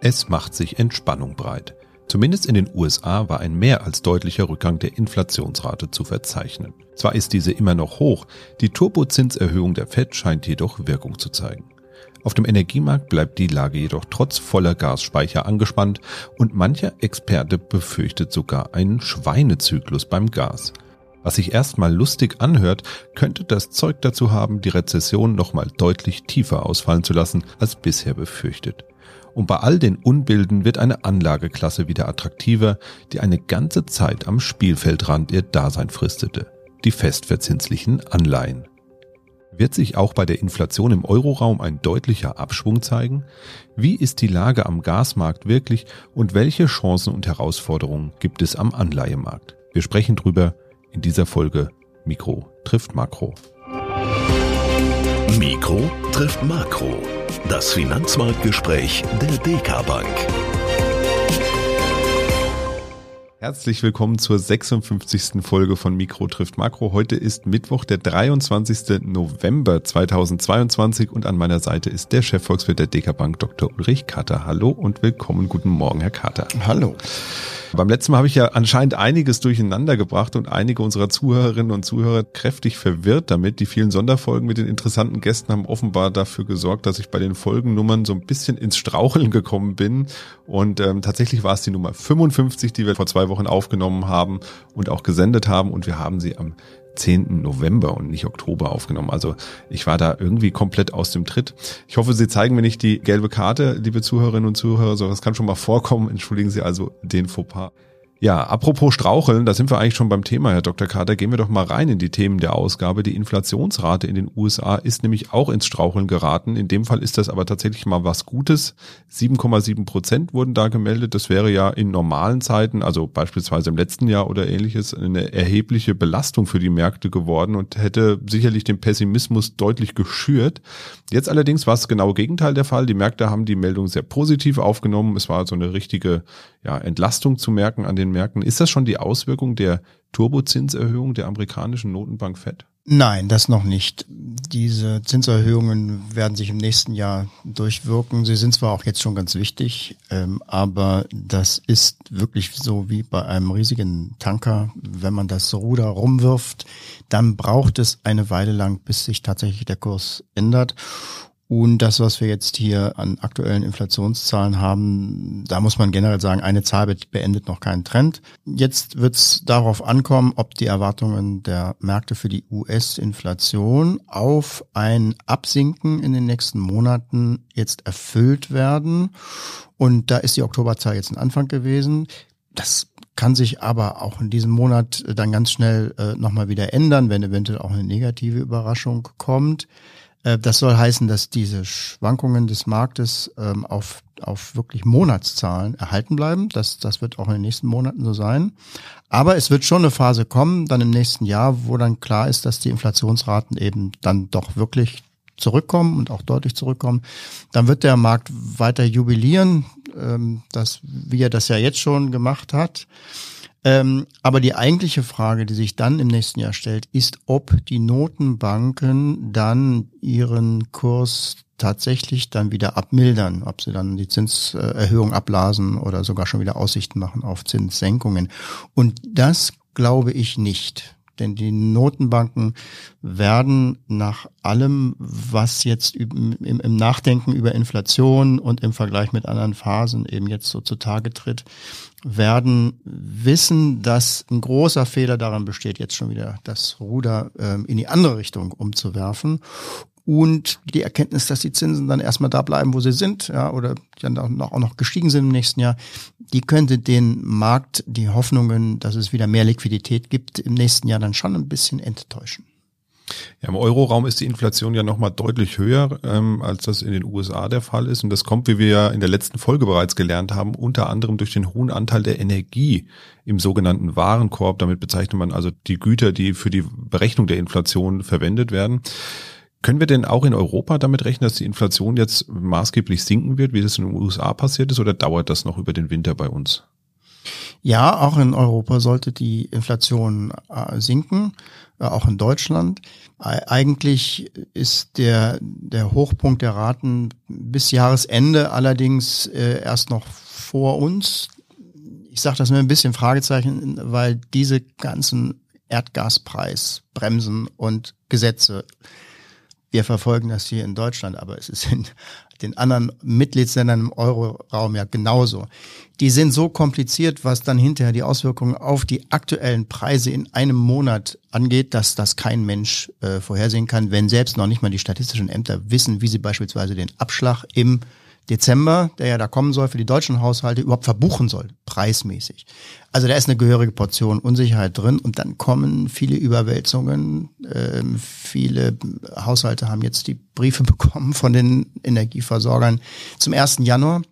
Es macht sich Entspannung breit. Zumindest in den USA war ein mehr als deutlicher Rückgang der Inflationsrate zu verzeichnen. Zwar ist diese immer noch hoch, die Turbozinserhöhung der Fed scheint jedoch Wirkung zu zeigen. Auf dem Energiemarkt bleibt die Lage jedoch trotz voller Gasspeicher angespannt und mancher Experte befürchtet sogar einen Schweinezyklus beim Gas. Was sich erstmal lustig anhört, könnte das Zeug dazu haben, die Rezession nochmal deutlich tiefer ausfallen zu lassen als bisher befürchtet. Und bei all den Unbilden wird eine Anlageklasse wieder attraktiver, die eine ganze Zeit am Spielfeldrand ihr Dasein fristete. Die festverzinslichen Anleihen. Wird sich auch bei der Inflation im Euroraum ein deutlicher Abschwung zeigen? Wie ist die Lage am Gasmarkt wirklich und welche Chancen und Herausforderungen gibt es am Anleihemarkt? Wir sprechen drüber in dieser Folge Mikro trifft Makro. Mikro trifft Makro. Das Finanzmarktgespräch der DK Bank. Herzlich willkommen zur 56. Folge von Mikro trifft Makro. Heute ist Mittwoch, der 23. November 2022 und an meiner Seite ist der Chefvolkswirt der DK Bank, Dr. Ulrich Kater. Hallo und willkommen. Guten Morgen, Herr Kater. Hallo. Beim letzten Mal habe ich ja anscheinend einiges durcheinander gebracht und einige unserer Zuhörerinnen und Zuhörer kräftig verwirrt damit. Die vielen Sonderfolgen mit den interessanten Gästen haben offenbar dafür gesorgt, dass ich bei den Folgennummern so ein bisschen ins Straucheln gekommen bin. Und ähm, tatsächlich war es die Nummer 55, die wir vor zwei Wochen aufgenommen haben und auch gesendet haben. Und wir haben sie am 10. November und nicht Oktober aufgenommen. Also ich war da irgendwie komplett aus dem Tritt. Ich hoffe, Sie zeigen mir nicht die gelbe Karte, liebe Zuhörerinnen und Zuhörer. So, das kann schon mal vorkommen. Entschuldigen Sie also den Fauxpas. Ja, apropos Straucheln, da sind wir eigentlich schon beim Thema, Herr Dr. Kater. Gehen wir doch mal rein in die Themen der Ausgabe. Die Inflationsrate in den USA ist nämlich auch ins Straucheln geraten. In dem Fall ist das aber tatsächlich mal was Gutes. 7,7 Prozent wurden da gemeldet. Das wäre ja in normalen Zeiten, also beispielsweise im letzten Jahr oder ähnliches, eine erhebliche Belastung für die Märkte geworden und hätte sicherlich den Pessimismus deutlich geschürt. Jetzt allerdings war es genau Gegenteil der Fall. Die Märkte haben die Meldung sehr positiv aufgenommen. Es war so eine richtige ja, Entlastung zu merken an den Märkten. Ist das schon die Auswirkung der Turbozinserhöhung der amerikanischen Notenbank Fed? Nein, das noch nicht. Diese Zinserhöhungen werden sich im nächsten Jahr durchwirken. Sie sind zwar auch jetzt schon ganz wichtig, ähm, aber das ist wirklich so wie bei einem riesigen Tanker. Wenn man das Ruder rumwirft, dann braucht es eine Weile lang, bis sich tatsächlich der Kurs ändert. Und das, was wir jetzt hier an aktuellen Inflationszahlen haben, da muss man generell sagen, eine Zahl beendet noch keinen Trend. Jetzt wird es darauf ankommen, ob die Erwartungen der Märkte für die US-Inflation auf ein Absinken in den nächsten Monaten jetzt erfüllt werden. Und da ist die Oktoberzahl jetzt ein Anfang gewesen. Das kann sich aber auch in diesem Monat dann ganz schnell äh, nochmal wieder ändern, wenn eventuell auch eine negative Überraschung kommt. Äh, das soll heißen, dass diese Schwankungen des Marktes ähm, auf, auf wirklich Monatszahlen erhalten bleiben. Das, das wird auch in den nächsten Monaten so sein. Aber es wird schon eine Phase kommen, dann im nächsten Jahr, wo dann klar ist, dass die Inflationsraten eben dann doch wirklich zurückkommen und auch deutlich zurückkommen. Dann wird der Markt weiter jubilieren, ähm, das, wie er das ja jetzt schon gemacht hat. Ähm, aber die eigentliche Frage, die sich dann im nächsten Jahr stellt, ist, ob die Notenbanken dann ihren Kurs tatsächlich dann wieder abmildern, ob sie dann die Zinserhöhung abblasen oder sogar schon wieder Aussichten machen auf Zinssenkungen. Und das glaube ich nicht. Denn die Notenbanken werden nach allem, was jetzt im, Nachdenken über Inflation und im Vergleich mit anderen Phasen eben jetzt so zutage tritt, werden wissen, dass ein großer Fehler daran besteht, jetzt schon wieder das Ruder ähm, in die andere Richtung umzuwerfen. Und die Erkenntnis, dass die Zinsen dann erstmal da bleiben, wo sie sind, ja, oder dann auch noch gestiegen sind im nächsten Jahr, die könnte den Markt, die Hoffnungen, dass es wieder mehr Liquidität gibt, im nächsten Jahr dann schon ein bisschen enttäuschen. Ja, im Euroraum ist die Inflation ja nochmal deutlich höher, ähm, als das in den USA der Fall ist. Und das kommt, wie wir ja in der letzten Folge bereits gelernt haben, unter anderem durch den hohen Anteil der Energie im sogenannten Warenkorb. Damit bezeichnet man also die Güter, die für die Berechnung der Inflation verwendet werden. Können wir denn auch in Europa damit rechnen, dass die Inflation jetzt maßgeblich sinken wird, wie das in den USA passiert ist, oder dauert das noch über den Winter bei uns? Ja, auch in Europa sollte die Inflation äh, sinken, äh, auch in Deutschland. Eigentlich ist der, der Hochpunkt der Raten bis Jahresende allerdings äh, erst noch vor uns. Ich sage das mit ein bisschen Fragezeichen, weil diese ganzen Erdgaspreisbremsen und Gesetze wir verfolgen das hier in Deutschland, aber es ist in den anderen Mitgliedsländern im Euroraum ja genauso. Die sind so kompliziert, was dann hinterher die Auswirkungen auf die aktuellen Preise in einem Monat angeht, dass das kein Mensch äh, vorhersehen kann, wenn selbst noch nicht mal die statistischen Ämter wissen, wie sie beispielsweise den Abschlag im Dezember, der ja da kommen soll, für die deutschen Haushalte überhaupt verbuchen soll, preismäßig. Also da ist eine gehörige Portion Unsicherheit drin und dann kommen viele Überwälzungen. Ähm, viele Haushalte haben jetzt die Briefe bekommen von den Energieversorgern zum 1. Januar.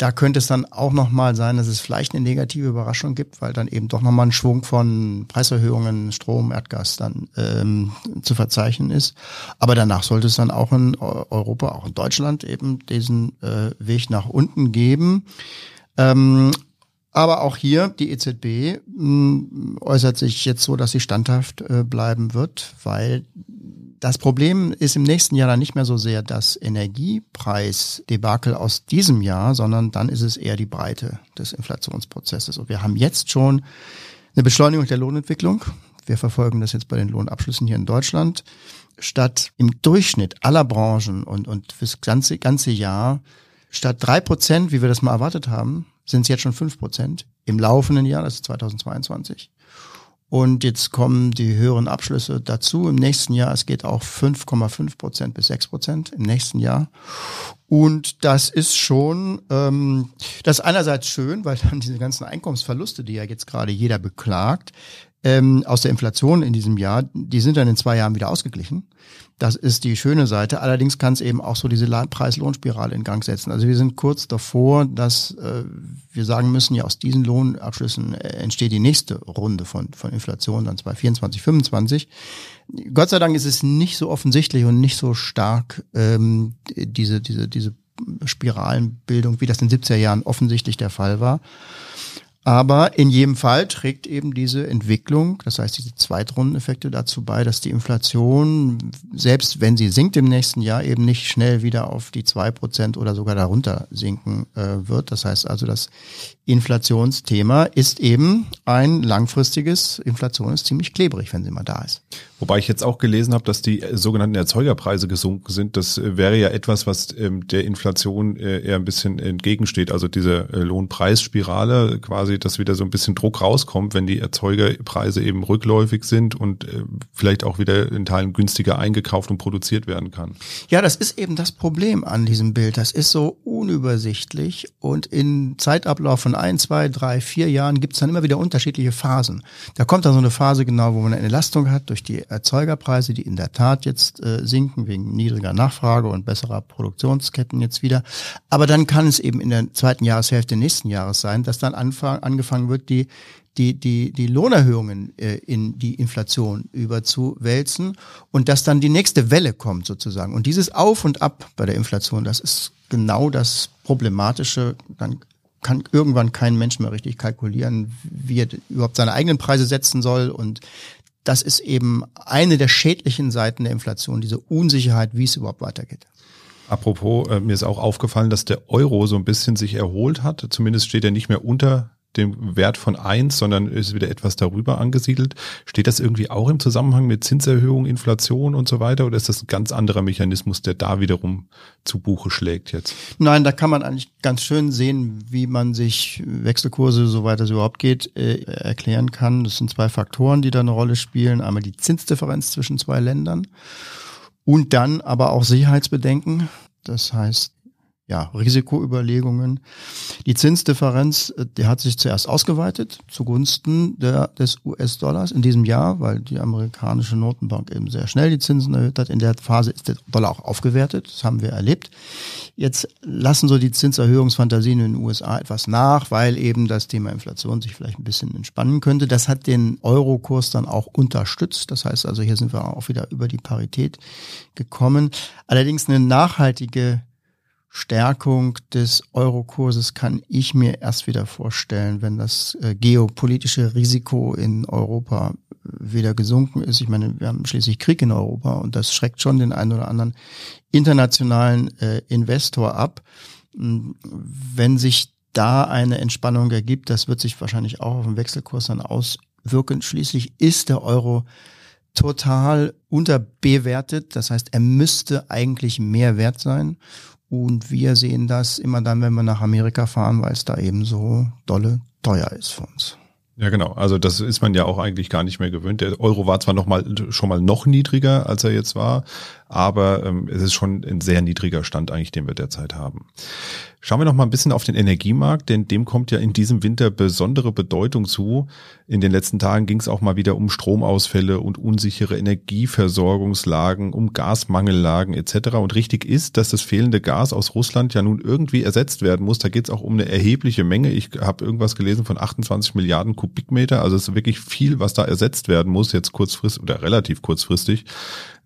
Da könnte es dann auch nochmal sein, dass es vielleicht eine negative Überraschung gibt, weil dann eben doch nochmal ein Schwung von Preiserhöhungen, Strom, Erdgas dann ähm, zu verzeichnen ist. Aber danach sollte es dann auch in Europa, auch in Deutschland eben diesen äh, Weg nach unten geben. Ähm, aber auch hier, die EZB hm, äußert sich jetzt so, dass sie standhaft äh, bleiben wird, weil das Problem ist im nächsten Jahr dann nicht mehr so sehr das Energiepreisdebakel aus diesem Jahr, sondern dann ist es eher die Breite des Inflationsprozesses. Und wir haben jetzt schon eine Beschleunigung der Lohnentwicklung. Wir verfolgen das jetzt bei den Lohnabschlüssen hier in Deutschland. Statt im Durchschnitt aller Branchen und, und fürs ganze, ganze Jahr, statt drei Prozent, wie wir das mal erwartet haben, sind es jetzt schon fünf Prozent im laufenden Jahr, das ist 2022. Und jetzt kommen die höheren Abschlüsse dazu. Im nächsten Jahr, es geht auch 5,5 Prozent bis 6 Prozent im nächsten Jahr. Und das ist schon, ähm, das einerseits schön, weil dann diese ganzen Einkommensverluste, die ja jetzt gerade jeder beklagt, ähm, aus der Inflation in diesem Jahr, die sind dann in zwei Jahren wieder ausgeglichen. Das ist die schöne Seite. Allerdings kann es eben auch so diese Preis-Lohnspirale in Gang setzen. Also wir sind kurz davor, dass äh, wir sagen müssen, ja aus diesen Lohnabschlüssen äh, entsteht die nächste Runde von, von Inflation, dann 2024, 25. Gott sei Dank ist es nicht so offensichtlich und nicht so stark ähm, diese, diese, diese Spiralenbildung, wie das in den 70er Jahren offensichtlich der Fall war. Aber in jedem Fall trägt eben diese Entwicklung, das heißt diese Zweitrundeneffekte dazu bei, dass die Inflation, selbst wenn sie sinkt im nächsten Jahr, eben nicht schnell wieder auf die zwei Prozent oder sogar darunter sinken äh, wird. Das heißt also, das Inflationsthema ist eben ein langfristiges, Inflation ist ziemlich klebrig, wenn sie mal da ist. Wobei ich jetzt auch gelesen habe, dass die sogenannten Erzeugerpreise gesunken sind. Das äh, wäre ja etwas, was ähm, der Inflation äh, eher ein bisschen entgegensteht. Also diese äh, Lohnpreisspirale quasi, dass wieder so ein bisschen Druck rauskommt, wenn die Erzeugerpreise eben rückläufig sind und vielleicht auch wieder in Teilen günstiger eingekauft und produziert werden kann. Ja, das ist eben das Problem an diesem Bild. Das ist so unübersichtlich und in Zeitablauf von ein, zwei, drei, vier Jahren gibt es dann immer wieder unterschiedliche Phasen. Da kommt dann so eine Phase genau, wo man eine Entlastung hat durch die Erzeugerpreise, die in der Tat jetzt äh, sinken wegen niedriger Nachfrage und besserer Produktionsketten jetzt wieder. Aber dann kann es eben in der zweiten Jahreshälfte nächsten Jahres sein, dass dann anfang, angefangen wird, die die, die, die Lohnerhöhungen äh, in die Inflation überzuwälzen und dass dann die nächste Welle kommt sozusagen. Und dieses Auf und Ab bei der Inflation, das ist genau das Problematische. Dann kann irgendwann kein Mensch mehr richtig kalkulieren, wie er überhaupt seine eigenen Preise setzen soll und das ist eben eine der schädlichen Seiten der Inflation, diese Unsicherheit, wie es überhaupt weitergeht. Apropos, äh, mir ist auch aufgefallen, dass der Euro so ein bisschen sich erholt hat. Zumindest steht er nicht mehr unter dem Wert von eins, sondern ist wieder etwas darüber angesiedelt. Steht das irgendwie auch im Zusammenhang mit Zinserhöhung, Inflation und so weiter oder ist das ein ganz anderer Mechanismus, der da wiederum zu Buche schlägt jetzt? Nein, da kann man eigentlich ganz schön sehen, wie man sich Wechselkurse, soweit es überhaupt geht, äh, erklären kann. Das sind zwei Faktoren, die da eine Rolle spielen. Einmal die Zinsdifferenz zwischen zwei Ländern und dann aber auch Sicherheitsbedenken. Das heißt, ja, Risikoüberlegungen. Die Zinsdifferenz, äh, die hat sich zuerst ausgeweitet zugunsten der, des US-Dollars in diesem Jahr, weil die amerikanische Notenbank eben sehr schnell die Zinsen erhöht hat. In der Phase ist der Dollar auch aufgewertet. Das haben wir erlebt. Jetzt lassen so die Zinserhöhungsfantasien in den USA etwas nach, weil eben das Thema Inflation sich vielleicht ein bisschen entspannen könnte. Das hat den Eurokurs dann auch unterstützt. Das heißt also, hier sind wir auch wieder über die Parität gekommen. Allerdings eine nachhaltige Stärkung des Eurokurses kann ich mir erst wieder vorstellen, wenn das äh, geopolitische Risiko in Europa wieder gesunken ist. Ich meine, wir haben schließlich Krieg in Europa und das schreckt schon den einen oder anderen internationalen äh, Investor ab. Hm, wenn sich da eine Entspannung ergibt, das wird sich wahrscheinlich auch auf den Wechselkurs dann auswirken. Schließlich ist der Euro total unterbewertet. Das heißt, er müsste eigentlich mehr wert sein. Und wir sehen das immer dann, wenn wir nach Amerika fahren, weil es da eben so dolle teuer ist für uns. Ja, genau. Also das ist man ja auch eigentlich gar nicht mehr gewöhnt. Der Euro war zwar noch mal, schon mal noch niedriger, als er jetzt war, aber ähm, es ist schon ein sehr niedriger Stand eigentlich, den wir derzeit haben. Schauen wir noch mal ein bisschen auf den Energiemarkt, denn dem kommt ja in diesem Winter besondere Bedeutung zu. In den letzten Tagen ging es auch mal wieder um Stromausfälle und unsichere Energieversorgungslagen, um Gasmangellagen etc. Und richtig ist, dass das fehlende Gas aus Russland ja nun irgendwie ersetzt werden muss. Da geht es auch um eine erhebliche Menge. Ich habe irgendwas gelesen von 28 Milliarden Kubikmeter. Also es ist wirklich viel, was da ersetzt werden muss, jetzt kurzfristig oder relativ kurzfristig.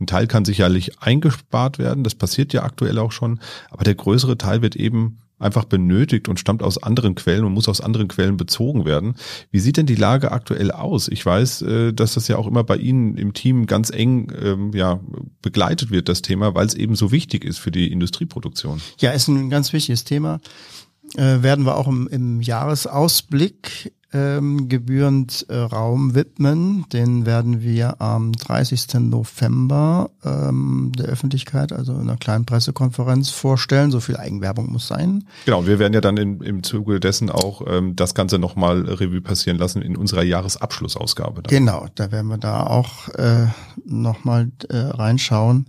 Ein Teil kann sicherlich eingespart werden. Das passiert ja aktuell auch schon. Aber der größere Teil wird eben einfach benötigt und stammt aus anderen Quellen und muss aus anderen Quellen bezogen werden. Wie sieht denn die Lage aktuell aus? Ich weiß, äh, dass das ja auch immer bei Ihnen im Team ganz eng ähm, ja, begleitet wird, das Thema, weil es eben so wichtig ist für die Industrieproduktion. Ja, ist ein ganz wichtiges Thema. Äh, werden wir auch im, im Jahresausblick ähm, gebührend äh, Raum widmen. Den werden wir am 30. November ähm, der Öffentlichkeit, also in einer kleinen Pressekonferenz vorstellen. So viel Eigenwerbung muss sein. Genau, wir werden ja dann in, im Zuge dessen auch ähm, das Ganze nochmal Revue passieren lassen in unserer Jahresabschlussausgabe. Dann. Genau, da werden wir da auch äh, nochmal äh, reinschauen.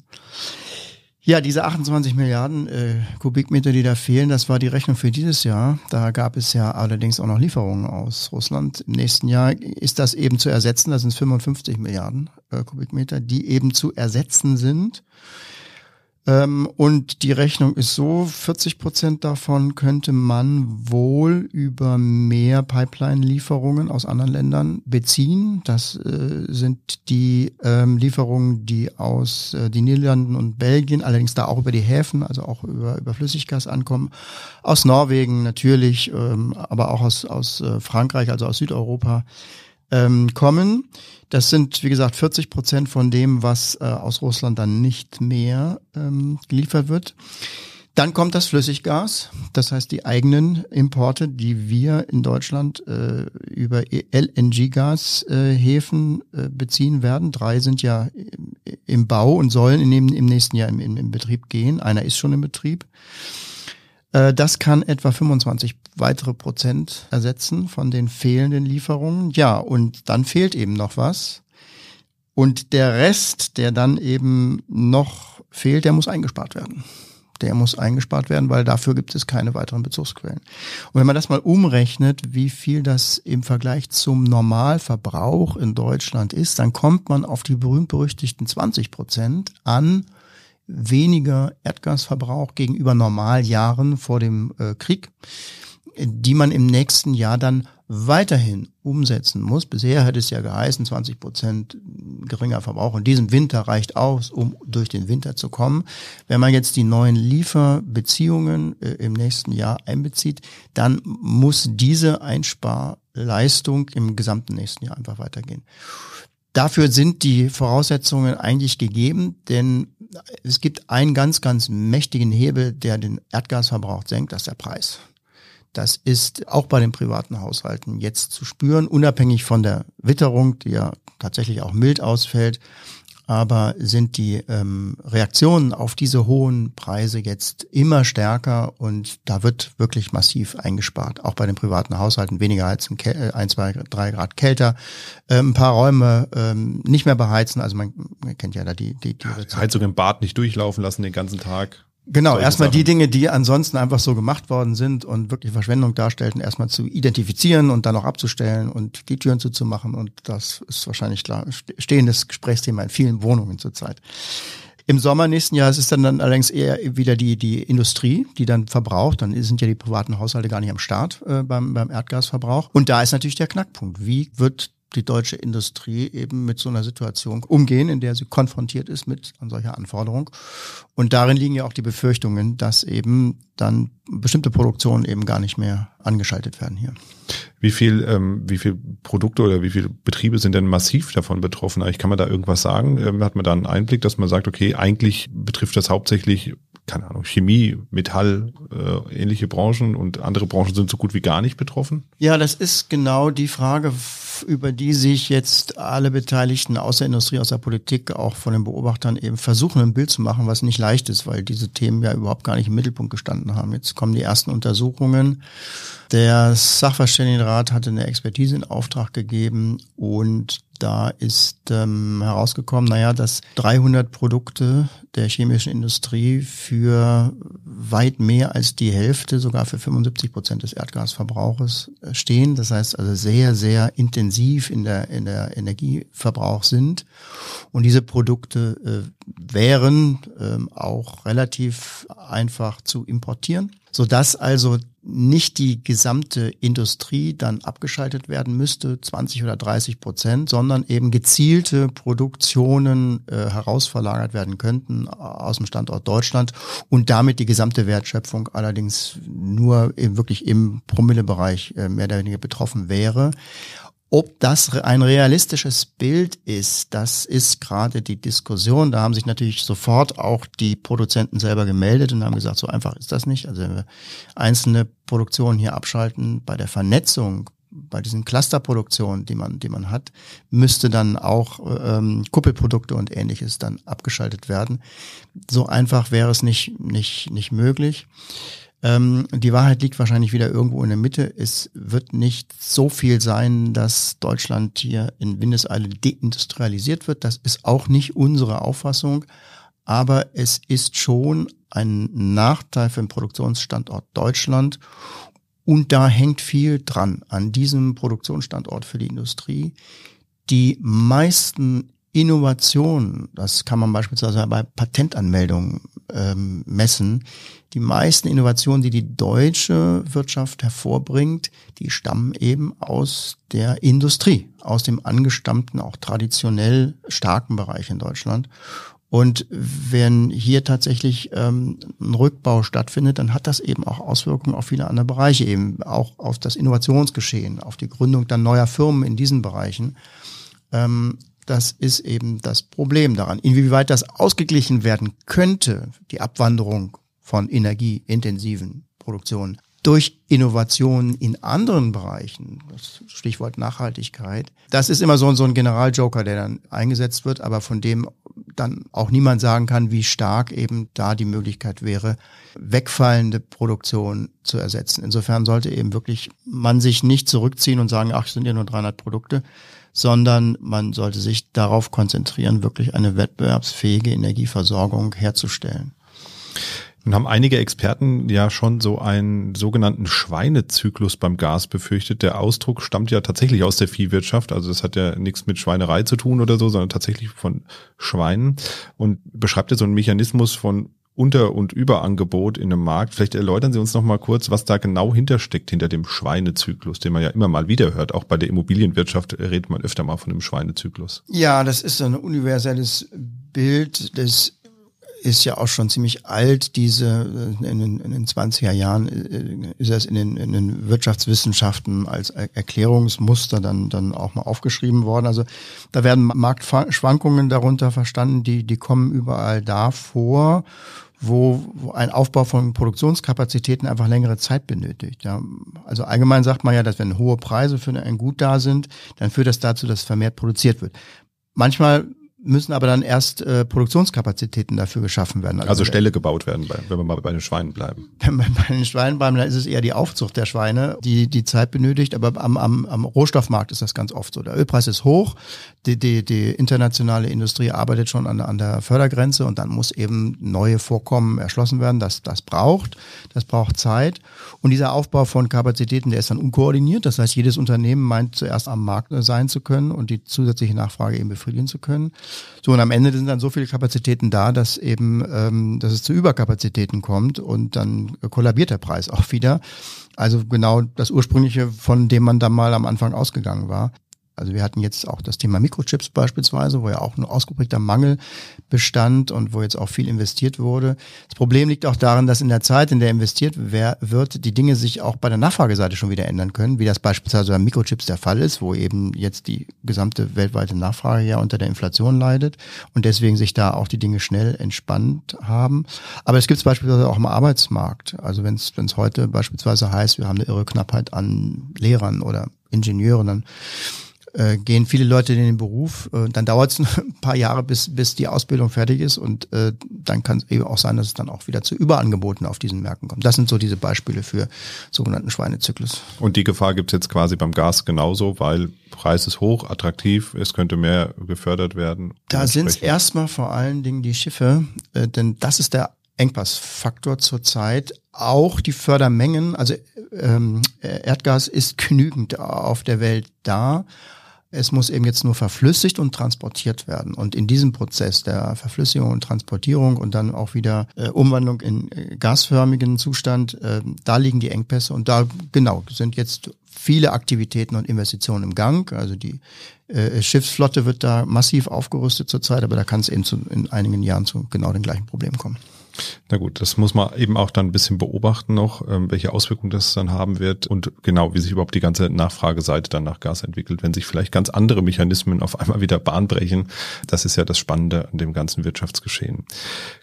Ja, diese 28 Milliarden äh, Kubikmeter, die da fehlen, das war die Rechnung für dieses Jahr. Da gab es ja allerdings auch noch Lieferungen aus Russland. Im nächsten Jahr ist das eben zu ersetzen. Das sind 55 Milliarden äh, Kubikmeter, die eben zu ersetzen sind. Ähm, und die Rechnung ist so, 40 Prozent davon könnte man wohl über mehr Pipeline-Lieferungen aus anderen Ländern beziehen. Das äh, sind die ähm, Lieferungen, die aus äh, den Niederlanden und Belgien, allerdings da auch über die Häfen, also auch über, über Flüssiggas ankommen. Aus Norwegen natürlich, ähm, aber auch aus, aus äh, Frankreich, also aus Südeuropa ähm, kommen. Das sind, wie gesagt, 40 Prozent von dem, was äh, aus Russland dann nicht mehr ähm, geliefert wird. Dann kommt das Flüssiggas, das heißt die eigenen Importe, die wir in Deutschland äh, über LNG-Gashäfen äh, äh, beziehen werden. Drei sind ja im Bau und sollen in dem, im nächsten Jahr im, im, im Betrieb gehen. Einer ist schon im Betrieb. Äh, das kann etwa 25 weitere Prozent ersetzen von den fehlenden Lieferungen. Ja, und dann fehlt eben noch was. Und der Rest, der dann eben noch fehlt, der muss eingespart werden. Der muss eingespart werden, weil dafür gibt es keine weiteren Bezugsquellen. Und wenn man das mal umrechnet, wie viel das im Vergleich zum Normalverbrauch in Deutschland ist, dann kommt man auf die berühmt-berüchtigten 20 Prozent an weniger Erdgasverbrauch gegenüber Normaljahren vor dem äh, Krieg, die man im nächsten Jahr dann weiterhin umsetzen muss. Bisher hätte es ja geheißen, 20 Prozent geringer Verbrauch in diesem Winter reicht aus, um durch den Winter zu kommen. Wenn man jetzt die neuen Lieferbeziehungen äh, im nächsten Jahr einbezieht, dann muss diese Einsparleistung im gesamten nächsten Jahr einfach weitergehen. Dafür sind die Voraussetzungen eigentlich gegeben, denn es gibt einen ganz, ganz mächtigen Hebel, der den Erdgasverbrauch senkt, das ist der Preis. Das ist auch bei den privaten Haushalten jetzt zu spüren, unabhängig von der Witterung, die ja tatsächlich auch mild ausfällt aber sind die ähm, Reaktionen auf diese hohen Preise jetzt immer stärker und da wird wirklich massiv eingespart. Auch bei den privaten Haushalten weniger heizen, äh, ein, zwei, drei Grad kälter, äh, ein paar Räume ähm, nicht mehr beheizen. Also man, man kennt ja da die die, die ja, Heizung im Bad nicht durchlaufen lassen den ganzen Tag. Genau, erstmal die Dinge, die ansonsten einfach so gemacht worden sind und wirklich Verschwendung darstellten, erstmal zu identifizieren und dann auch abzustellen und die Türen zuzumachen. Und das ist wahrscheinlich klar stehendes Gesprächsthema in vielen Wohnungen zurzeit. Im Sommer nächsten Jahres ist dann, dann allerdings eher wieder die, die Industrie, die dann verbraucht. Dann sind ja die privaten Haushalte gar nicht am Start äh, beim, beim Erdgasverbrauch. Und da ist natürlich der Knackpunkt. Wie wird die deutsche Industrie eben mit so einer Situation umgehen, in der sie konfrontiert ist mit an solcher Anforderung. Und darin liegen ja auch die Befürchtungen, dass eben dann bestimmte Produktionen eben gar nicht mehr angeschaltet werden hier. Wie viel, ähm, wie viel Produkte oder wie viele Betriebe sind denn massiv davon betroffen? Eigentlich kann man da irgendwas sagen? Ähm, hat man da einen Einblick, dass man sagt, okay, eigentlich betrifft das hauptsächlich keine Ahnung, Chemie, Metall, äh, ähnliche Branchen und andere Branchen sind so gut wie gar nicht betroffen? Ja, das ist genau die Frage, über die sich jetzt alle Beteiligten aus der Industrie, aus der Politik, auch von den Beobachtern eben versuchen, ein Bild zu machen, was nicht leicht ist, weil diese Themen ja überhaupt gar nicht im Mittelpunkt gestanden haben. Jetzt kommen die ersten Untersuchungen. Der Sachverständigenrat hatte eine Expertise in Auftrag gegeben und da ist ähm, herausgekommen, naja, dass 300 Produkte der chemischen Industrie für weit mehr als die Hälfte, sogar für 75 Prozent des Erdgasverbrauches äh, stehen. Das heißt also sehr, sehr intensiv in der, in der Energieverbrauch sind. Und diese Produkte äh, wären äh, auch relativ einfach zu importieren sodass also nicht die gesamte Industrie dann abgeschaltet werden müsste, 20 oder 30 Prozent, sondern eben gezielte Produktionen äh, herausverlagert werden könnten aus dem Standort Deutschland und damit die gesamte Wertschöpfung allerdings nur eben wirklich im Promillebereich äh, mehr oder weniger betroffen wäre. Ob das ein realistisches Bild ist, das ist gerade die Diskussion. Da haben sich natürlich sofort auch die Produzenten selber gemeldet und haben gesagt, so einfach ist das nicht. Also wenn wir einzelne Produktionen hier abschalten, bei der Vernetzung, bei diesen Clusterproduktionen, die man, die man hat, müsste dann auch ähm, Kuppelprodukte und ähnliches dann abgeschaltet werden. So einfach wäre es nicht, nicht, nicht möglich. Ähm, die Wahrheit liegt wahrscheinlich wieder irgendwo in der Mitte. Es wird nicht so viel sein, dass Deutschland hier in Windeseile deindustrialisiert wird. Das ist auch nicht unsere Auffassung. Aber es ist schon ein Nachteil für den Produktionsstandort Deutschland. Und da hängt viel dran an diesem Produktionsstandort für die Industrie. Die meisten Innovationen, das kann man beispielsweise bei Patentanmeldungen ähm, messen, die meisten Innovationen, die die deutsche Wirtschaft hervorbringt, die stammen eben aus der Industrie, aus dem angestammten, auch traditionell starken Bereich in Deutschland. Und wenn hier tatsächlich ähm, ein Rückbau stattfindet, dann hat das eben auch Auswirkungen auf viele andere Bereiche, eben auch auf das Innovationsgeschehen, auf die Gründung dann neuer Firmen in diesen Bereichen. Ähm, das ist eben das Problem daran. Inwieweit das ausgeglichen werden könnte, die Abwanderung von energieintensiven Produktionen durch Innovationen in anderen Bereichen, das Stichwort Nachhaltigkeit, das ist immer so, ein Generaljoker, der dann eingesetzt wird, aber von dem dann auch niemand sagen kann, wie stark eben da die Möglichkeit wäre, wegfallende Produktion zu ersetzen. Insofern sollte eben wirklich man sich nicht zurückziehen und sagen, ach, es sind ja nur 300 Produkte, sondern man sollte sich darauf konzentrieren, wirklich eine wettbewerbsfähige Energieversorgung herzustellen. Nun haben einige Experten ja schon so einen sogenannten Schweinezyklus beim Gas befürchtet. Der Ausdruck stammt ja tatsächlich aus der Viehwirtschaft. Also das hat ja nichts mit Schweinerei zu tun oder so, sondern tatsächlich von Schweinen und beschreibt ja so einen Mechanismus von unter- und Überangebot in einem Markt. Vielleicht erläutern Sie uns noch mal kurz, was da genau hintersteckt, hinter dem Schweinezyklus, den man ja immer mal wieder hört. Auch bei der Immobilienwirtschaft redet man öfter mal von dem Schweinezyklus. Ja, das ist ein universelles Bild des ist ja auch schon ziemlich alt, diese in den, in den 20er Jahren äh, ist es in den, in den Wirtschaftswissenschaften als Erklärungsmuster dann, dann auch mal aufgeschrieben worden. Also da werden Marktschwankungen darunter verstanden, die, die kommen überall da vor wo, wo ein Aufbau von Produktionskapazitäten einfach längere Zeit benötigt. Ja. Also allgemein sagt man ja, dass wenn hohe Preise für ein Gut da sind, dann führt das dazu, dass vermehrt produziert wird. Manchmal müssen aber dann erst äh, Produktionskapazitäten dafür geschaffen werden. Also, also Ställe gebaut werden, wenn wir mal bei den Schweinen bleiben. Wenn wir bei den Schweinen bleiben, dann ist es eher die Aufzucht der Schweine, die die Zeit benötigt. Aber am, am, am Rohstoffmarkt ist das ganz oft so. Der Ölpreis ist hoch, die, die, die internationale Industrie arbeitet schon an, an der Fördergrenze und dann muss eben neue Vorkommen erschlossen werden. Das, das braucht, das braucht Zeit. Und dieser Aufbau von Kapazitäten, der ist dann unkoordiniert. Das heißt, jedes Unternehmen meint zuerst am Markt sein zu können und die zusätzliche Nachfrage eben befriedigen zu können. So, und am Ende sind dann so viele Kapazitäten da, dass eben, ähm, dass es zu Überkapazitäten kommt und dann kollabiert der Preis auch wieder. Also genau das ursprüngliche, von dem man da mal am Anfang ausgegangen war. Also wir hatten jetzt auch das Thema Mikrochips beispielsweise, wo ja auch ein ausgeprägter Mangel bestand und wo jetzt auch viel investiert wurde. Das Problem liegt auch darin, dass in der Zeit, in der investiert wird, die Dinge sich auch bei der Nachfrageseite schon wieder ändern können, wie das beispielsweise bei Mikrochips der Fall ist, wo eben jetzt die gesamte weltweite Nachfrage ja unter der Inflation leidet und deswegen sich da auch die Dinge schnell entspannt haben. Aber es gibt es beispielsweise auch im Arbeitsmarkt. Also wenn es heute beispielsweise heißt, wir haben eine irre Knappheit an Lehrern oder Ingenieuren, dann äh, gehen viele Leute in den Beruf. Äh, dann dauert es ein paar Jahre, bis, bis die Ausbildung fertig ist und äh, dann kann es eben auch sein, dass es dann auch wieder zu Überangeboten auf diesen Märkten kommt. Das sind so diese Beispiele für sogenannten Schweinezyklus. Und die Gefahr gibt es jetzt quasi beim Gas genauso, weil Preis ist hoch, attraktiv, es könnte mehr gefördert werden. Da sind es erstmal vor allen Dingen die Schiffe, äh, denn das ist der Engpassfaktor zurzeit. Auch die Fördermengen, also ähm, Erdgas ist genügend auf der Welt da. Es muss eben jetzt nur verflüssigt und transportiert werden. Und in diesem Prozess der Verflüssigung und Transportierung und dann auch wieder äh, Umwandlung in äh, gasförmigen Zustand, äh, da liegen die Engpässe. Und da, genau, sind jetzt viele Aktivitäten und Investitionen im Gang. Also die äh, Schiffsflotte wird da massiv aufgerüstet zurzeit, aber da kann es eben zu, in einigen Jahren zu genau den gleichen Problemen kommen. Na gut, das muss man eben auch dann ein bisschen beobachten noch, ähm, welche Auswirkungen das dann haben wird und genau, wie sich überhaupt die ganze Nachfrageseite dann nach Gas entwickelt, wenn sich vielleicht ganz andere Mechanismen auf einmal wieder Bahn brechen. Das ist ja das Spannende an dem ganzen Wirtschaftsgeschehen.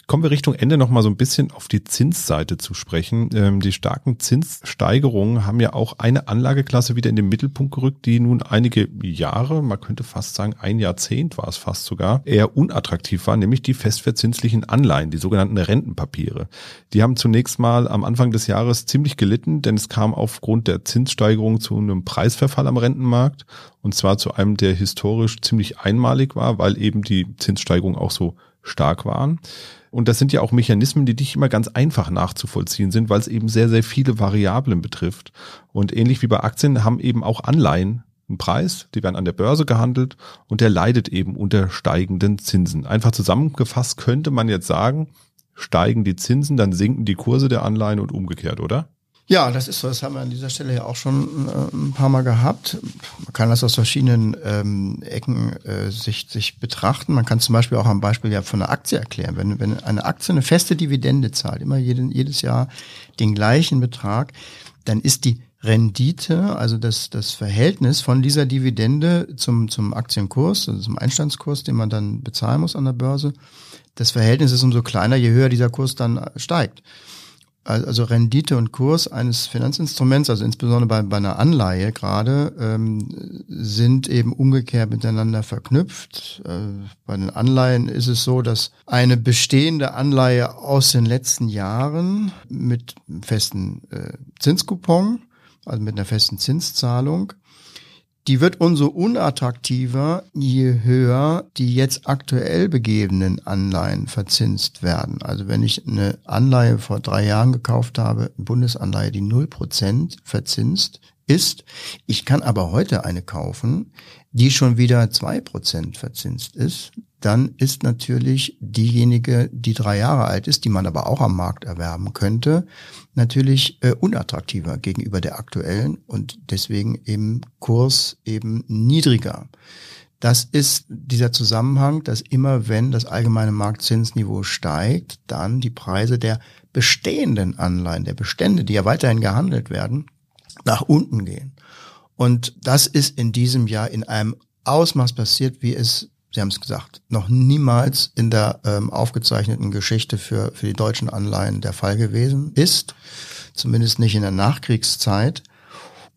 Kommen wir Richtung Ende noch mal so ein bisschen auf die Zinsseite zu sprechen. Ähm, die starken Zinssteigerungen haben ja auch eine Anlageklasse wieder in den Mittelpunkt gerückt, die nun einige Jahre, man könnte fast sagen ein Jahrzehnt war es fast sogar, eher unattraktiv war, nämlich die festverzinslichen Anleihen, die sogenannten Rentenpapiere. Die haben zunächst mal am Anfang des Jahres ziemlich gelitten, denn es kam aufgrund der Zinssteigerung zu einem Preisverfall am Rentenmarkt und zwar zu einem, der historisch ziemlich einmalig war, weil eben die Zinssteigerungen auch so stark waren. Und das sind ja auch Mechanismen, die nicht immer ganz einfach nachzuvollziehen sind, weil es eben sehr, sehr viele Variablen betrifft. Und ähnlich wie bei Aktien haben eben auch Anleihen einen Preis, die werden an der Börse gehandelt und der leidet eben unter steigenden Zinsen. Einfach zusammengefasst könnte man jetzt sagen, steigen die Zinsen, dann sinken die Kurse der Anleihen und umgekehrt, oder? Ja, das ist so. Das haben wir an dieser Stelle ja auch schon äh, ein paar Mal gehabt. Man kann das aus verschiedenen ähm, Ecken äh, sich, sich betrachten. Man kann zum Beispiel auch am Beispiel ja von einer Aktie erklären. Wenn, wenn eine Aktie eine feste Dividende zahlt, immer jeden, jedes Jahr den gleichen Betrag, dann ist die Rendite, also das, das Verhältnis von dieser Dividende zum, zum Aktienkurs, also zum Einstandskurs, den man dann bezahlen muss an der Börse, das Verhältnis ist umso kleiner, je höher dieser Kurs dann steigt also Rendite und Kurs eines Finanzinstruments, also insbesondere bei, bei einer Anleihe gerade, ähm, sind eben umgekehrt miteinander verknüpft. Äh, bei den Anleihen ist es so, dass eine bestehende Anleihe aus den letzten Jahren mit festen äh, Zinskupon, also mit einer festen Zinszahlung, die wird umso unattraktiver, je höher die jetzt aktuell begebenen Anleihen verzinst werden. Also wenn ich eine Anleihe vor drei Jahren gekauft habe, Bundesanleihe, die null Prozent verzinst ist, ich kann aber heute eine kaufen, die schon wieder zwei Prozent verzinst ist, dann ist natürlich diejenige, die drei Jahre alt ist, die man aber auch am Markt erwerben könnte, natürlich äh, unattraktiver gegenüber der aktuellen und deswegen im Kurs eben niedriger. Das ist dieser Zusammenhang, dass immer wenn das allgemeine Marktzinsniveau steigt, dann die Preise der bestehenden Anleihen, der Bestände, die ja weiterhin gehandelt werden, nach unten gehen. Und das ist in diesem Jahr in einem Ausmaß passiert, wie es Sie haben es gesagt, noch niemals in der ähm, aufgezeichneten Geschichte für, für die deutschen Anleihen der Fall gewesen ist, zumindest nicht in der Nachkriegszeit.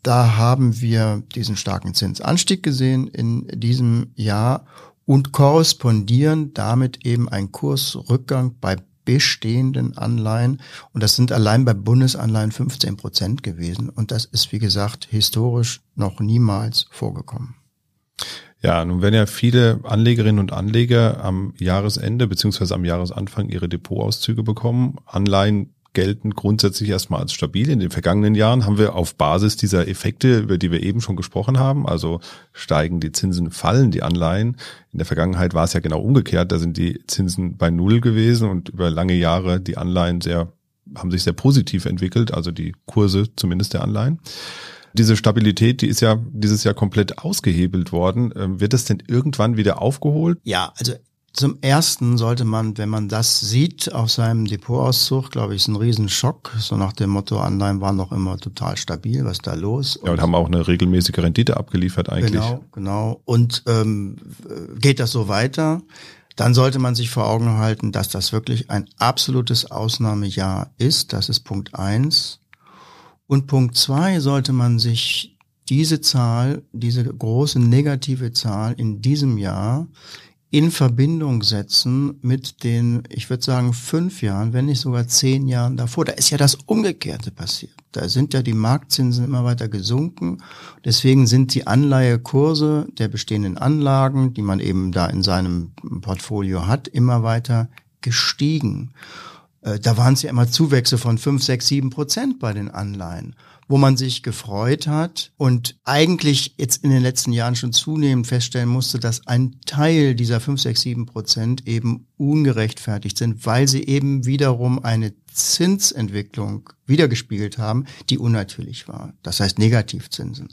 Da haben wir diesen starken Zinsanstieg gesehen in diesem Jahr und korrespondieren damit eben ein Kursrückgang bei bestehenden Anleihen. Und das sind allein bei Bundesanleihen 15 Prozent gewesen. Und das ist, wie gesagt, historisch noch niemals vorgekommen. Ja, nun werden ja viele Anlegerinnen und Anleger am Jahresende beziehungsweise am Jahresanfang ihre Depotauszüge bekommen. Anleihen gelten grundsätzlich erstmal als stabil. In den vergangenen Jahren haben wir auf Basis dieser Effekte, über die wir eben schon gesprochen haben, also steigen die Zinsen, fallen die Anleihen. In der Vergangenheit war es ja genau umgekehrt. Da sind die Zinsen bei Null gewesen und über lange Jahre die Anleihen sehr, haben sich sehr positiv entwickelt, also die Kurse zumindest der Anleihen. Diese Stabilität, die ist ja dieses Jahr komplett ausgehebelt worden. Ähm, wird das denn irgendwann wieder aufgeholt? Ja, also zum ersten sollte man, wenn man das sieht auf seinem Depotauszug, glaube ich, ist ein Riesenschock. So nach dem Motto, Anleihen waren noch immer total stabil, was ist da los? Ja, und haben auch eine regelmäßige Rendite abgeliefert eigentlich. Genau, genau. Und ähm, geht das so weiter? Dann sollte man sich vor Augen halten, dass das wirklich ein absolutes Ausnahmejahr ist. Das ist Punkt eins. Und Punkt zwei sollte man sich diese Zahl, diese große negative Zahl in diesem Jahr in Verbindung setzen mit den, ich würde sagen, fünf Jahren, wenn nicht sogar zehn Jahren davor. Da ist ja das Umgekehrte passiert. Da sind ja die Marktzinsen immer weiter gesunken. Deswegen sind die Anleihekurse der bestehenden Anlagen, die man eben da in seinem Portfolio hat, immer weiter gestiegen. Äh, da waren es ja immer Zuwächse von fünf, sechs, sieben Prozent bei den Anleihen wo man sich gefreut hat und eigentlich jetzt in den letzten Jahren schon zunehmend feststellen musste, dass ein Teil dieser 5, 6, 7 Prozent eben ungerechtfertigt sind, weil sie eben wiederum eine Zinsentwicklung wiedergespiegelt haben, die unnatürlich war. Das heißt Negativzinsen.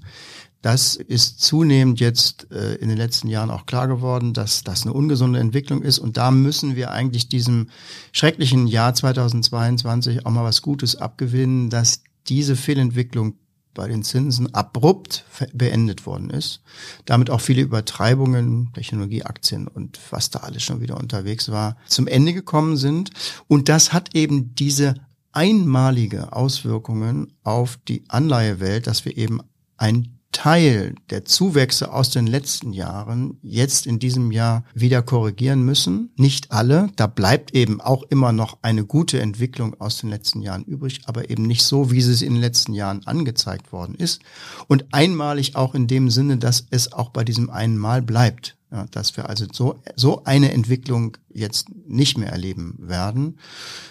Das ist zunehmend jetzt äh, in den letzten Jahren auch klar geworden, dass das eine ungesunde Entwicklung ist. Und da müssen wir eigentlich diesem schrecklichen Jahr 2022 auch mal was Gutes abgewinnen, dass diese Fehlentwicklung bei den Zinsen abrupt beendet worden ist. Damit auch viele Übertreibungen, Technologieaktien und was da alles schon wieder unterwegs war, zum Ende gekommen sind. Und das hat eben diese einmalige Auswirkungen auf die Anleihewelt, dass wir eben ein Teil der Zuwächse aus den letzten Jahren jetzt in diesem Jahr wieder korrigieren müssen. Nicht alle. Da bleibt eben auch immer noch eine gute Entwicklung aus den letzten Jahren übrig, aber eben nicht so, wie sie es in den letzten Jahren angezeigt worden ist. Und einmalig auch in dem Sinne, dass es auch bei diesem einen Mal bleibt. Ja, dass wir also so, so eine Entwicklung jetzt nicht mehr erleben werden.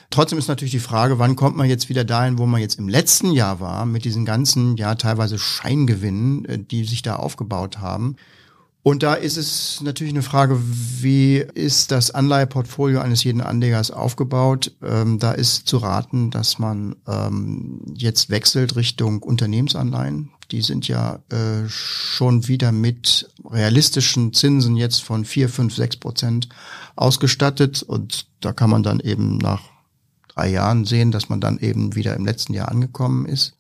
Trotzdem ist natürlich die Frage, wann kommt man jetzt wieder dahin, wo man jetzt im letzten Jahr war, mit diesen ganzen, ja, teilweise Scheingewinnen, äh, die sich da aufgebaut haben. Und da ist es natürlich eine Frage, wie ist das Anleiheportfolio eines jeden Anlegers aufgebaut? Ähm, da ist zu raten, dass man ähm, jetzt wechselt Richtung Unternehmensanleihen. Die sind ja äh, schon wieder mit realistischen Zinsen jetzt von vier, fünf, sechs Prozent ausgestattet. Und da kann man dann eben nach drei Jahren sehen, dass man dann eben wieder im letzten Jahr angekommen ist.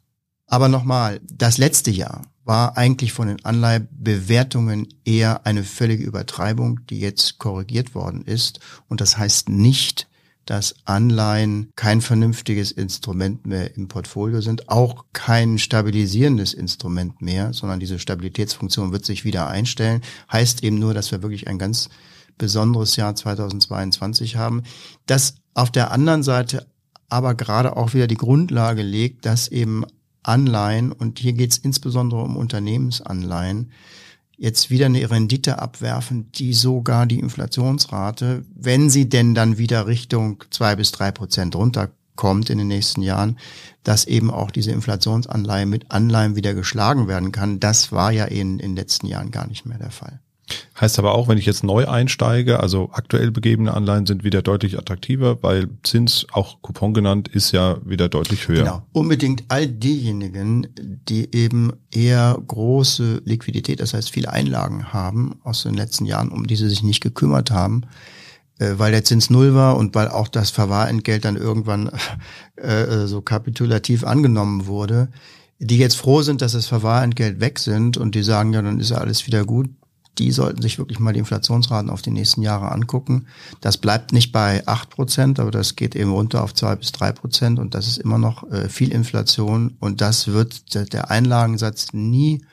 Aber nochmal, das letzte Jahr war eigentlich von den Anleihebewertungen eher eine völlige Übertreibung, die jetzt korrigiert worden ist. Und das heißt nicht, dass Anleihen kein vernünftiges Instrument mehr im Portfolio sind, auch kein stabilisierendes Instrument mehr, sondern diese Stabilitätsfunktion wird sich wieder einstellen. Heißt eben nur, dass wir wirklich ein ganz besonderes Jahr 2022 haben, das auf der anderen Seite aber gerade auch wieder die Grundlage legt, dass eben Anleihen, und hier geht es insbesondere um Unternehmensanleihen, jetzt wieder eine Rendite abwerfen, die sogar die Inflationsrate, wenn sie denn dann wieder Richtung zwei bis drei Prozent runterkommt in den nächsten Jahren, dass eben auch diese Inflationsanleihe mit Anleihen wieder geschlagen werden kann. Das war ja in, in den letzten Jahren gar nicht mehr der Fall. Heißt aber auch, wenn ich jetzt neu einsteige, also aktuell begebene Anleihen sind wieder deutlich attraktiver, weil Zins, auch Coupon genannt, ist ja wieder deutlich höher. Genau, unbedingt all diejenigen, die eben eher große Liquidität, das heißt viele Einlagen haben aus den letzten Jahren, um die sie sich nicht gekümmert haben, äh, weil der Zins null war und weil auch das Verwahrentgelt dann irgendwann äh, so kapitulativ angenommen wurde, die jetzt froh sind, dass das Verwahrentgelt weg sind und die sagen, ja, dann ist ja alles wieder gut, die sollten sich wirklich mal die Inflationsraten auf die nächsten Jahre angucken. Das bleibt nicht bei acht Prozent, aber das geht eben runter auf zwei bis drei Prozent und das ist immer noch äh, viel Inflation und das wird der Einlagensatz nie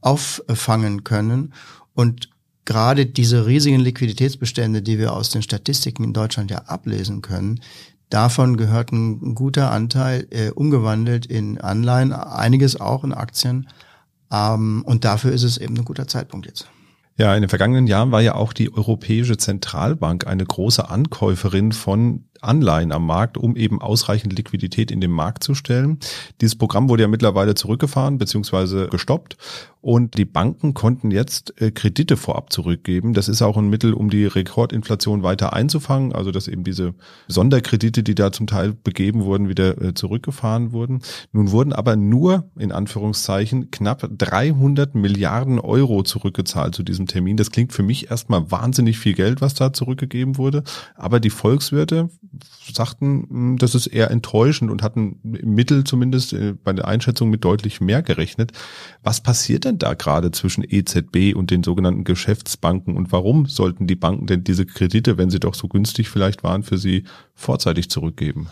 auffangen können. Und gerade diese riesigen Liquiditätsbestände, die wir aus den Statistiken in Deutschland ja ablesen können, davon gehört ein guter Anteil äh, umgewandelt in Anleihen, einiges auch in Aktien. Ähm, und dafür ist es eben ein guter Zeitpunkt jetzt. Ja, in den vergangenen Jahren war ja auch die Europäische Zentralbank eine große Ankäuferin von Anleihen am Markt, um eben ausreichend Liquidität in den Markt zu stellen. Dieses Programm wurde ja mittlerweile zurückgefahren bzw. gestoppt und die Banken konnten jetzt äh, Kredite vorab zurückgeben. Das ist auch ein Mittel, um die Rekordinflation weiter einzufangen, also dass eben diese Sonderkredite, die da zum Teil begeben wurden, wieder äh, zurückgefahren wurden. Nun wurden aber nur in Anführungszeichen knapp 300 Milliarden Euro zurückgezahlt zu diesem Termin. Das klingt für mich erstmal wahnsinnig viel Geld, was da zurückgegeben wurde, aber die Volkswirte sagten, hm, das ist eher enttäuschend und hatten im Mittel zumindest äh, bei der Einschätzung mit deutlich mehr gerechnet. Was passiert denn da gerade zwischen EZB und den sogenannten Geschäftsbanken und warum sollten die Banken denn diese Kredite, wenn sie doch so günstig vielleicht waren, für sie vorzeitig zurückgeben?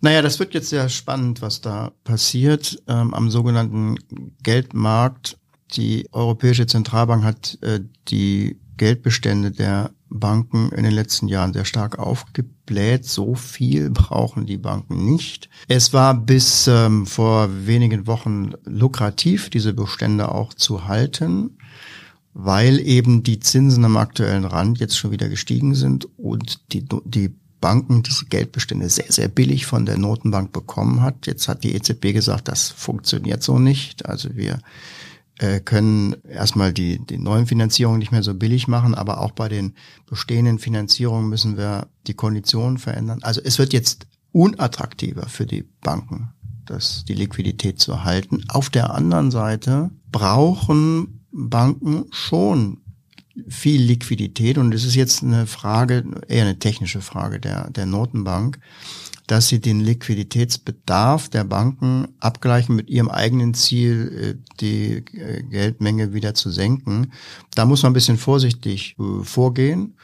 Naja, das wird jetzt sehr spannend, was da passiert ähm, am sogenannten Geldmarkt. Die Europäische Zentralbank hat äh, die Geldbestände der Banken in den letzten Jahren sehr stark aufgebläht. So viel brauchen die Banken nicht. Es war bis ähm, vor wenigen Wochen lukrativ, diese Bestände auch zu halten, weil eben die Zinsen am aktuellen Rand jetzt schon wieder gestiegen sind und die, die Banken diese Geldbestände sehr, sehr billig von der Notenbank bekommen hat. Jetzt hat die EZB gesagt, das funktioniert so nicht. Also wir können erstmal die, die neuen Finanzierungen nicht mehr so billig machen, aber auch bei den bestehenden Finanzierungen müssen wir die Konditionen verändern. Also es wird jetzt unattraktiver für die Banken, das, die Liquidität zu halten. Auf der anderen Seite brauchen Banken schon viel Liquidität und es ist jetzt eine Frage, eher eine technische Frage der, der Notenbank dass sie den Liquiditätsbedarf der Banken abgleichen mit ihrem eigenen Ziel, äh, die äh, Geldmenge wieder zu senken. Da muss man ein bisschen vorsichtig äh, vorgehen.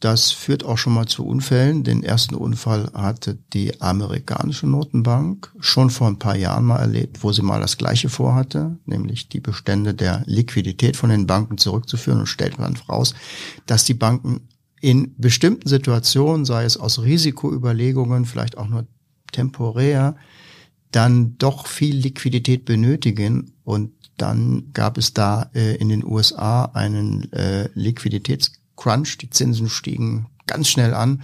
Das führt auch schon mal zu Unfällen. Den ersten Unfall hatte die amerikanische Notenbank schon vor ein paar Jahren mal erlebt, wo sie mal das Gleiche vorhatte, nämlich die Bestände der Liquidität von den Banken zurückzuführen und stellt man raus, dass die Banken in bestimmten Situationen, sei es aus Risikoüberlegungen, vielleicht auch nur temporär, dann doch viel Liquidität benötigen und dann gab es da äh, in den USA einen äh, Liquiditätscrunch, die Zinsen stiegen ganz schnell an.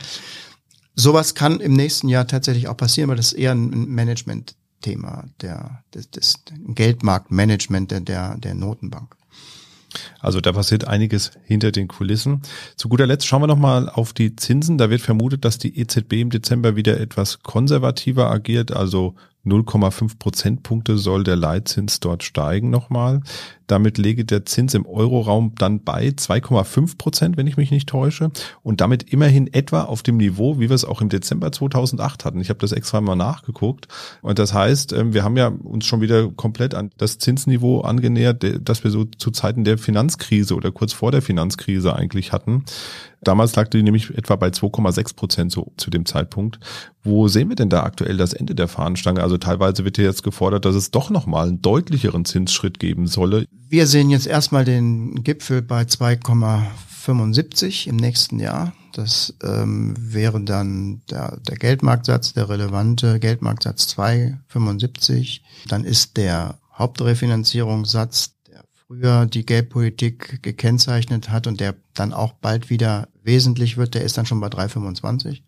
Sowas kann im nächsten Jahr tatsächlich auch passieren, weil das ist eher ein Management-Thema, der, des, des Geldmarktmanagement der, der, der Notenbank. Also da passiert einiges hinter den Kulissen. Zu guter Letzt schauen wir nochmal auf die Zinsen. Da wird vermutet, dass die EZB im Dezember wieder etwas konservativer agiert, also 0,5 Prozentpunkte soll der Leitzins dort steigen nochmal. Damit lege der Zins im Euroraum dann bei 2,5 Prozent, wenn ich mich nicht täusche. Und damit immerhin etwa auf dem Niveau, wie wir es auch im Dezember 2008 hatten. Ich habe das extra mal nachgeguckt. Und das heißt, ähm, wir haben ja uns schon wieder komplett an das Zinsniveau angenähert, das wir so zu Zeiten der Finanzkrise oder kurz vor der Finanzkrise eigentlich hatten. Damals lag die nämlich etwa bei 2,6 Prozent so zu dem Zeitpunkt. Wo sehen wir denn da aktuell das Ende der Fahnenstange? Also teilweise wird hier jetzt gefordert, dass es doch nochmal einen deutlicheren Zinsschritt geben solle. Wir sehen jetzt erstmal den Gipfel bei 2,75 im nächsten Jahr. Das ähm, wäre dann der, der Geldmarktsatz, der relevante Geldmarktsatz 2,75. Dann ist der Hauptrefinanzierungssatz früher die Geldpolitik gekennzeichnet hat und der dann auch bald wieder wesentlich wird, der ist dann schon bei 3,25.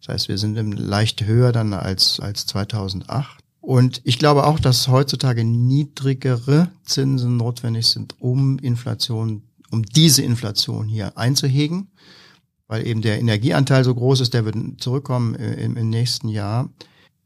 Das heißt, wir sind leicht höher dann als, als 2008. Und ich glaube auch, dass heutzutage niedrigere Zinsen notwendig sind, um Inflation, um diese Inflation hier einzuhegen, weil eben der Energieanteil so groß ist, der wird zurückkommen im, im nächsten Jahr.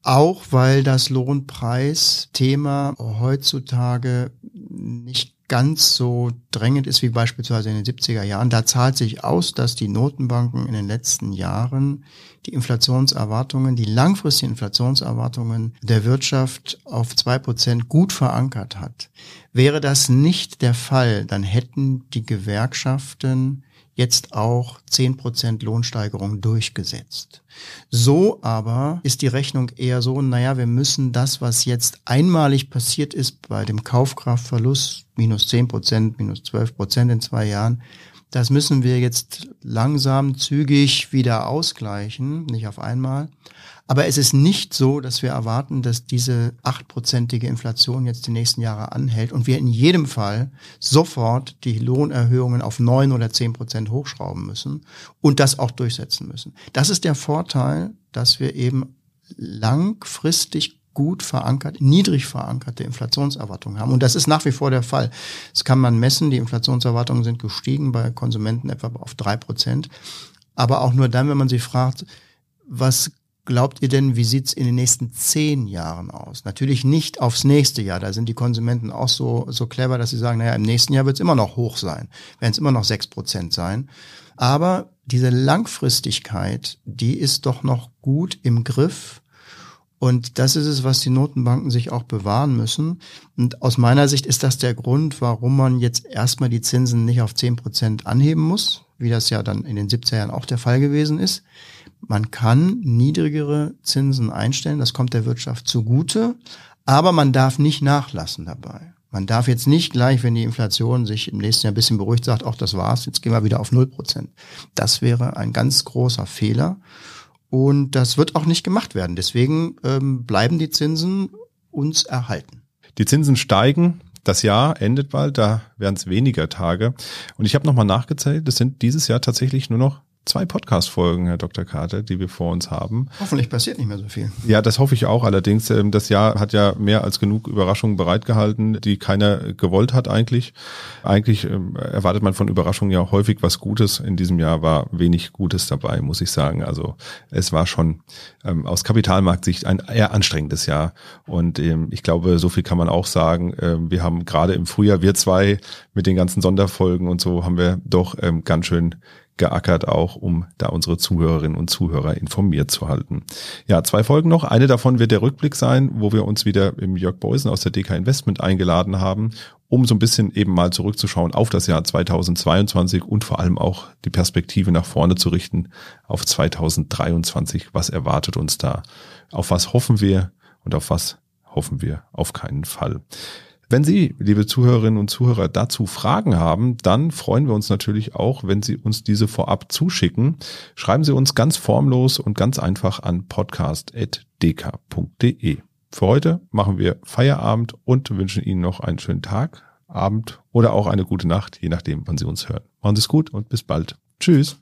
Auch weil das Lohnpreisthema heutzutage nicht ganz so drängend ist wie beispielsweise in den 70er Jahren. Da zahlt sich aus, dass die Notenbanken in den letzten Jahren die Inflationserwartungen, die langfristigen Inflationserwartungen der Wirtschaft auf zwei Prozent gut verankert hat. Wäre das nicht der Fall, dann hätten die Gewerkschaften jetzt auch zehn Prozent Lohnsteigerung durchgesetzt. So aber ist die Rechnung eher so, naja, wir müssen das, was jetzt einmalig passiert ist bei dem Kaufkraftverlust, minus zehn Prozent, minus zwölf Prozent in zwei Jahren, Das müssen wir jetzt langsam, zügig wieder ausgleichen, nicht auf einmal. Aber es ist nicht so, dass wir erwarten, dass diese achtprozentige Inflation jetzt die nächsten Jahre anhält und wir in jedem Fall sofort die Lohnerhöhungen auf neun oder zehn Prozent hochschrauben müssen und das auch durchsetzen müssen. Das ist der Vorteil, dass wir eben langfristig gut verankert, niedrig verankerte Inflationserwartungen haben. Und das ist nach wie vor der Fall. Das kann man messen. Die Inflationserwartungen sind gestiegen bei Konsumenten etwa auf drei Prozent. Aber auch nur dann, wenn man sie fragt, was glaubt ihr denn, wie sieht's in den nächsten zehn Jahren aus? Natürlich nicht aufs nächste Jahr. Da sind die Konsumenten auch so, so clever, dass sie sagen, naja, im nächsten Jahr wird's immer noch hoch sein, werden es immer noch sechs Prozent sein. Aber diese Langfristigkeit, die ist doch noch gut im Griff und das ist es, was die Notenbanken sich auch bewahren müssen. Und aus meiner Sicht ist das der Grund, warum man jetzt erstmal die Zinsen nicht auf zehn Prozent anheben muss, wie das ja dann in den 70er Jahren auch der Fall gewesen ist. Man kann niedrigere Zinsen einstellen, das kommt der Wirtschaft zugute, aber man darf nicht nachlassen dabei. Man darf jetzt nicht gleich, wenn die Inflation sich im nächsten Jahr ein bisschen beruhigt, sagt, auch das war's, jetzt gehen wir wieder auf null Prozent. Das wäre ein ganz großer Fehler. Und das wird auch nicht gemacht werden. Deswegen ähm, bleiben die Zinsen uns erhalten. Die Zinsen steigen. Das Jahr endet bald, da werden es weniger Tage. Und ich habe nochmal nachgezählt, es sind dieses Jahr tatsächlich nur noch zwei Podcast-Folgen, Herr Dr. Carter, die wir vor uns haben. Hoffentlich passiert nicht mehr so viel. Ja, das hoffe ich auch. Allerdings, ähm, das Jahr hat ja mehr als genug Überraschungen bereitgehalten, die keiner gewollt hat eigentlich. Eigentlich ähm, erwartet man von Überraschungen ja häufig was Gutes. In diesem Jahr war wenig Gutes dabei, muss ich sagen. Also es war schon ähm, aus Kapitalmarktsicht ein eher anstrengendes Jahr. Und ich glaube, so viel kann man auch sagen. wir haben gerade im Frühjahr, wir zwei mit den ganzen Sonderfolgen und so, haben wir doch ganz schön geackert, auch um da unsere Zuhörerinnen und Zuhörer informiert zu halten. Ja, zwei Folgen noch. Eine davon wird der Rückblick sein, wo wir uns wieder im Jörg Beusen aus der DK Investment eingeladen haben, um so ein bisschen eben mal zurückzuschauen auf das Jahr 2022 und vor allem auch die Perspektive nach vorne zu richten auf 2023. Was erwartet uns da? Auf was hoffen wir und auf was hoffen wir auf keinen Fall? Wenn Sie, liebe Zuhörerinnen und Zuhörer, dazu Fragen haben, dann freuen wir uns natürlich auch, wenn Sie uns diese vorab zuschicken. Schreiben Sie uns ganz formlos und ganz einfach an podcast.dk.de. Für heute machen wir Feierabend und wünschen Ihnen noch einen schönen Tag, Abend oder auch eine gute Nacht, je nachdem, wann Sie uns hören. Machen Sie es gut und bis bald. Tschüss.